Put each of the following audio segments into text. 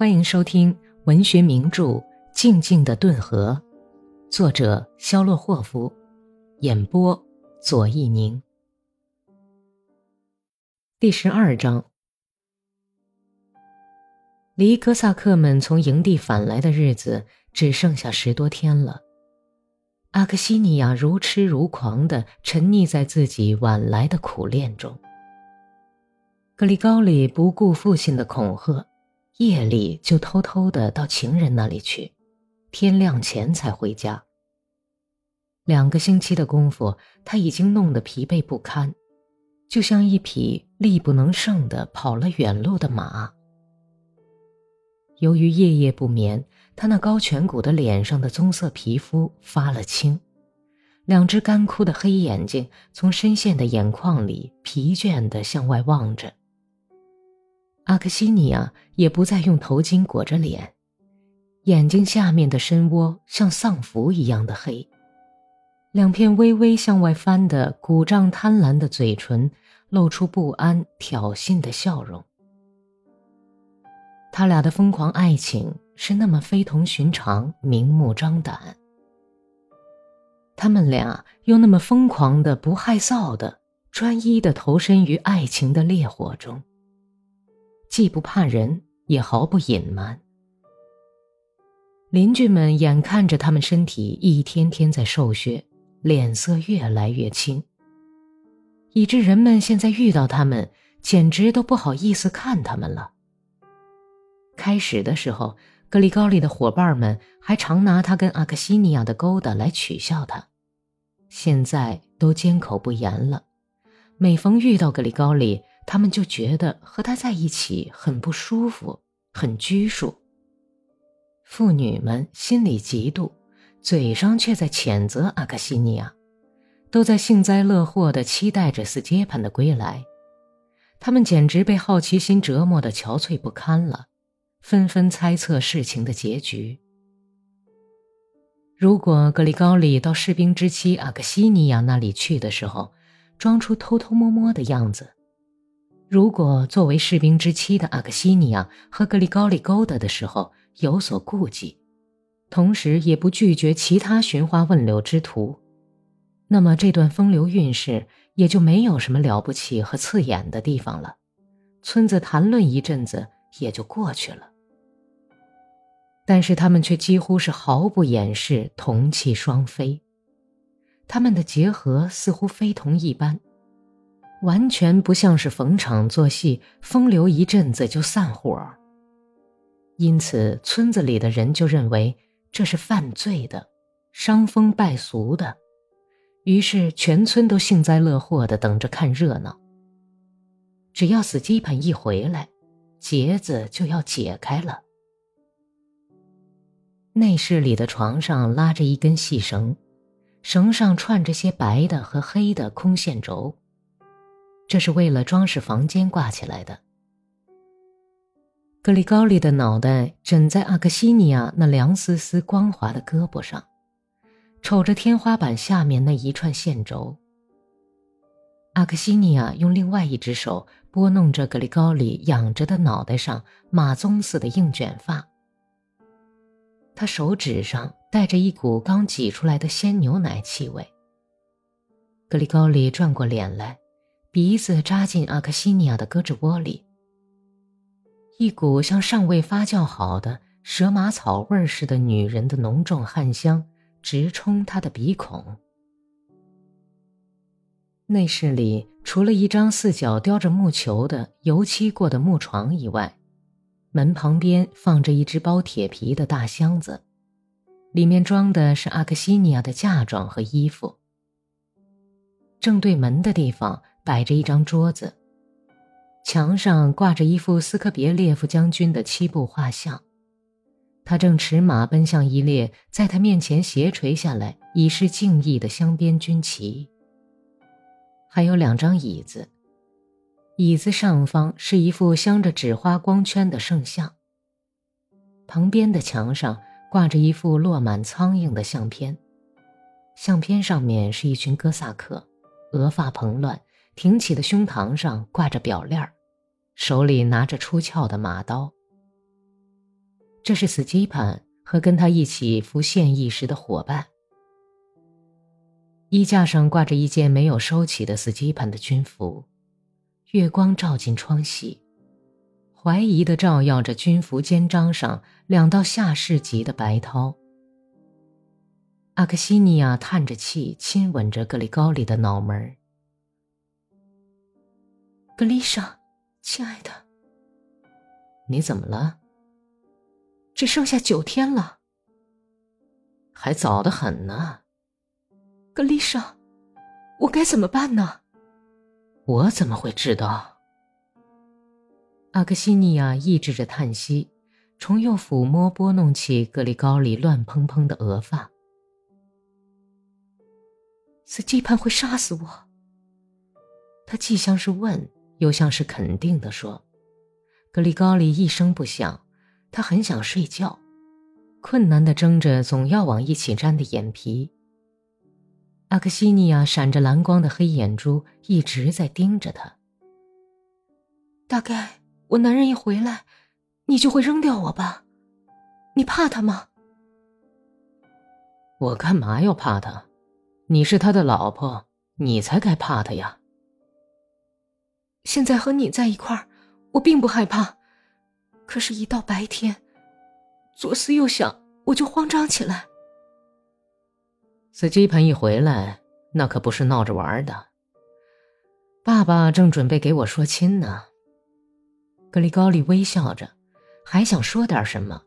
欢迎收听文学名著《静静的顿河》，作者肖洛霍夫，演播左一宁。第十二章，离哥萨克们从营地返来的日子只剩下十多天了。阿克西尼亚如痴如狂的沉溺在自己晚来的苦恋中。格里高里不顾父亲的恐吓，夜里就偷偷的到情人那里去，天亮前才回家。两个星期的功夫，他已经弄得疲惫不堪，就像一匹力不能胜的跑了远路的马。由于夜夜不眠，他那高颧骨的脸上的棕色皮肤发了青，两只干枯的黑眼睛从深陷的眼眶里疲倦地向外望着。阿克西尼亚也不再用头巾裹着脸，眼睛下面的深窝像丧服一样的黑，两片微微向外翻的鼓胀贪婪的嘴唇露出不安挑衅的笑容。他俩的疯狂爱情是那么非同寻常、明目张胆，他们俩又那么疯狂的、不害臊的、专一的投身于爱情的烈火中。既不怕人，也毫不隐瞒。邻居们眼看着他们身体一天天在瘦削，脸色越来越青，以致人们现在遇到他们，简直都不好意思看他们了。开始的时候，格里高利的伙伴们还常拿他跟阿克西尼亚的勾搭来取笑他，现在都缄口不言了。每逢遇到格里高利，他们就觉得和他在一起很不舒服，很拘束。妇女们心里嫉妒，嘴上却在谴责阿卡西尼亚，都在幸灾乐祸地期待着斯杰潘的归来。他们简直被好奇心折磨得憔悴不堪了，纷纷猜测事情的结局。如果格里高利到士兵之妻阿克西尼亚那里去的时候，装出偷偷摸摸的样子。如果作为士兵之妻的阿克西尼亚和格里高利勾搭的时候有所顾忌，同时也不拒绝其他寻花问柳之徒，那么这段风流韵事也就没有什么了不起和刺眼的地方了。村子谈论一阵子也就过去了。但是他们却几乎是毫不掩饰同气双飞，他们的结合似乎非同一般。完全不像是逢场作戏，风流一阵子就散伙。因此，村子里的人就认为这是犯罪的，伤风败俗的。于是，全村都幸灾乐祸的等着看热闹。只要死鸡盘一回来，结子就要解开了。内室里的床上拉着一根细绳，绳上串着些白的和黑的空线轴。这是为了装饰房间挂起来的。格里高利的脑袋枕在阿克西尼亚那凉丝丝、光滑的胳膊上，瞅着天花板下面那一串线轴。阿克西尼亚用另外一只手拨弄着格里高利仰着的脑袋上马鬃似的硬卷发，他手指上带着一股刚挤出来的鲜牛奶气味。格里高利转过脸来。鼻子扎进阿克西尼亚的胳肢窝里，一股像尚未发酵好的蛇麻草味似的女人的浓重汗香直冲他的鼻孔。内室里除了一张四角雕着木球的油漆过的木床以外，门旁边放着一只包铁皮的大箱子，里面装的是阿克西尼亚的嫁妆和衣服。正对门的地方。摆着一张桌子，墙上挂着一幅斯科别列夫将军的七步画像，他正驰马奔向一列在他面前斜垂下来以示敬意的镶边军旗。还有两张椅子，椅子上方是一副镶着纸花光圈的圣像，旁边的墙上挂着一幅落满苍蝇的相片，相片上面是一群哥萨克，额发蓬乱。挺起的胸膛上挂着表链儿手里拿着出鞘的马刀。这是斯基潘和跟他一起服现役时的伙伴。衣架上挂着一件没有收起的斯基潘的军服，月光照进窗隙，怀疑的照耀着军服肩章上两道下世级的白涛。阿克西尼亚叹着气，亲吻着格里高里的脑门儿。格丽莎，亲爱的，你怎么了？只剩下九天了，还早得很呢。格丽莎，我该怎么办呢？我怎么会知道？阿克西尼亚抑制着叹息，重又抚摸拨弄起格里高里乱蓬蓬的额发。斯基潘会杀死我。他既像是问，又像是肯定的说。格里高里一声不响，他很想睡觉，困难的睁着总要往一起粘的眼皮。阿克西尼亚闪着蓝光的黑眼珠一直在盯着他。大概我男人一回来，你就会扔掉我吧？你怕他吗？我干嘛要怕他？你是他的老婆，你才该怕他呀。现在和你在一块儿，我并不害怕，可是，一到白天，左思右想，我就慌张起来。司机盆一回来，那可不是闹着玩的。爸爸正准备给我说亲呢。格里高利微笑着，还想说点什么，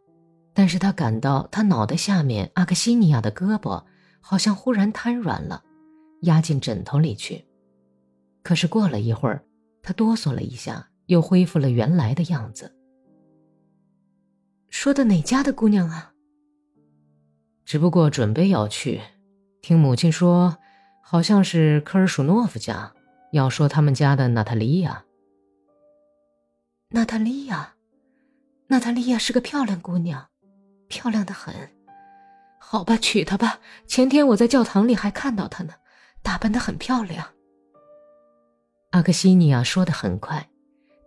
但是他感到他脑袋下面阿克西尼亚的胳膊。好像忽然瘫软了，压进枕头里去。可是过了一会儿，他哆嗦了一下，又恢复了原来的样子。说的哪家的姑娘啊？只不过准备要去，听母亲说，好像是科尔舒诺夫家，要说他们家的娜塔莉亚。娜塔莉亚，娜塔莉亚是个漂亮姑娘，漂亮的很。好吧，娶她吧。前天我在教堂里还看到她呢，打扮的很漂亮。阿克西尼亚说的很快，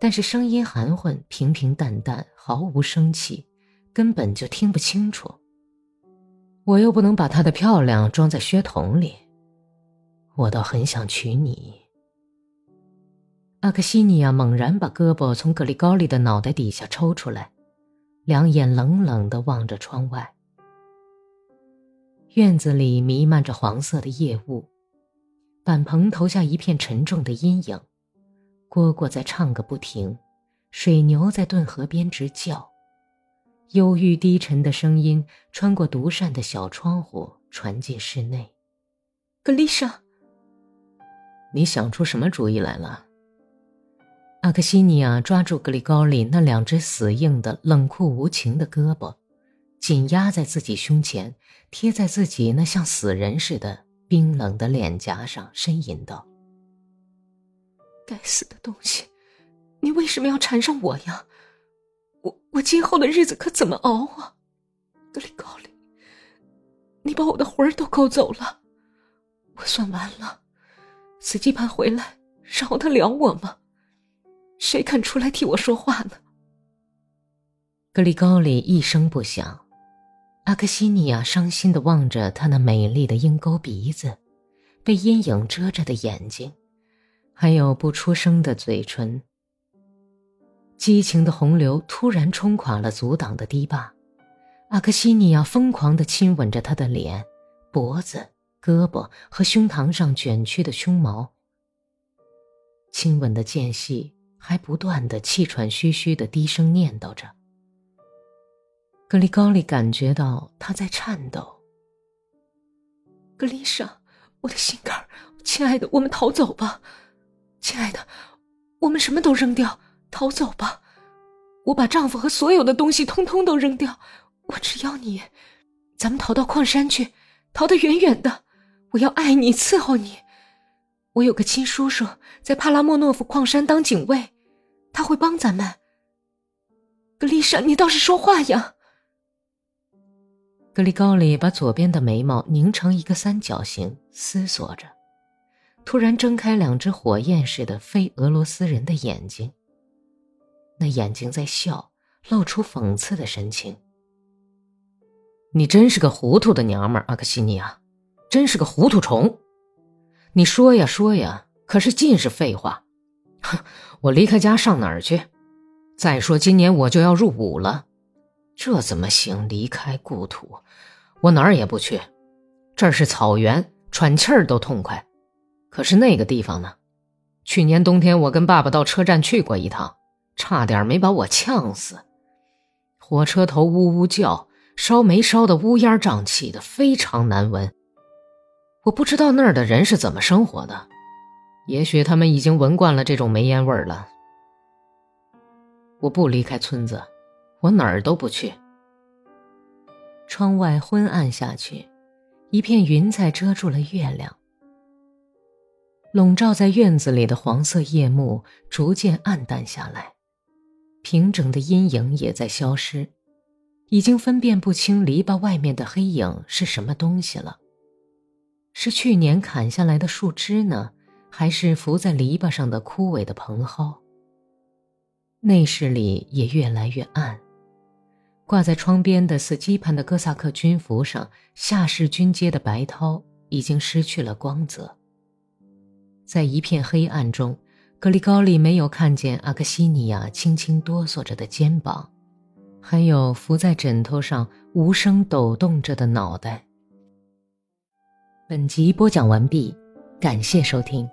但是声音含混，平平淡淡，毫无生气，根本就听不清楚。我又不能把她的漂亮装在靴筒里，我倒很想娶你。阿克西尼亚猛然把胳膊从格里高利的脑袋底下抽出来，两眼冷冷的望着窗外。院子里弥漫着黄色的夜雾，板棚投下一片沉重的阴影。蝈蝈在唱个不停，水牛在顿河边直叫，忧郁低沉的声音穿过独扇的小窗户传进室内。格丽莎，你想出什么主意来了？阿克西尼亚抓住格里高利那两只死硬的、冷酷无情的胳膊。紧压在自己胸前，贴在自己那像死人似的冰冷的脸颊上，呻吟道：“该死的东西，你为什么要缠上我呀？我我今后的日子可怎么熬啊？格里高里，你把我的魂儿都勾走了，我算完了。死基盘回来，饶得了我吗？谁肯出来替我说话呢？”格里高里一声不响。阿克西尼亚伤心的望着他那美丽的鹰钩鼻子，被阴影遮着的眼睛，还有不出声的嘴唇。激情的洪流突然冲垮了阻挡的堤坝，阿克西尼亚疯狂地亲吻着他的脸、脖子、胳膊和胸膛上卷曲的胸毛。亲吻的间隙，还不断的气喘吁吁的低声念叨着。格里高利感觉到他在颤抖。格丽莎，我的心肝亲爱的，我们逃走吧，亲爱的，我们什么都扔掉，逃走吧。我把丈夫和所有的东西通通都扔掉，我只要你。咱们逃到矿山去，逃得远远的。我要爱你，伺候你。我有个亲叔叔在帕拉莫诺夫矿山当警卫，他会帮咱们。格丽莎，你倒是说话呀！格里高里把左边的眉毛拧成一个三角形，思索着，突然睁开两只火焰似的非俄罗斯人的眼睛。那眼睛在笑，露出讽刺的神情。你真是个糊涂的娘们，阿克西尼亚，真是个糊涂虫。你说呀说呀，可是尽是废话。哼，我离开家上哪儿去？再说今年我就要入伍了，这怎么行？离开故土，我哪儿也不去。这儿是草原，喘气儿都痛快。可是那个地方呢？去年冬天我跟爸爸到车站去过一趟，差点没把我呛死。火车头呜呜叫，烧煤烧的乌烟瘴气的，非常难闻。我不知道那儿的人是怎么生活的，也许他们已经闻惯了这种煤烟味儿了。我不离开村子，我哪儿都不去。窗外昏暗下去，一片云彩遮住了月亮。笼罩在院子里的黄色夜幕逐渐暗淡下来，平整的阴影也在消失，已经分辨不清篱笆外面的黑影是什么东西了。是去年砍下来的树枝呢，还是伏在篱笆上的枯萎的蓬蒿？内室里也越来越暗，挂在窗边的死鸡盘的哥萨克军服上夏氏军阶的白涛已经失去了光泽。在一片黑暗中，格里高利没有看见阿克西尼亚轻轻哆嗦着的肩膀，还有伏在枕头上无声抖动着的脑袋。本集播讲完毕，感谢收听。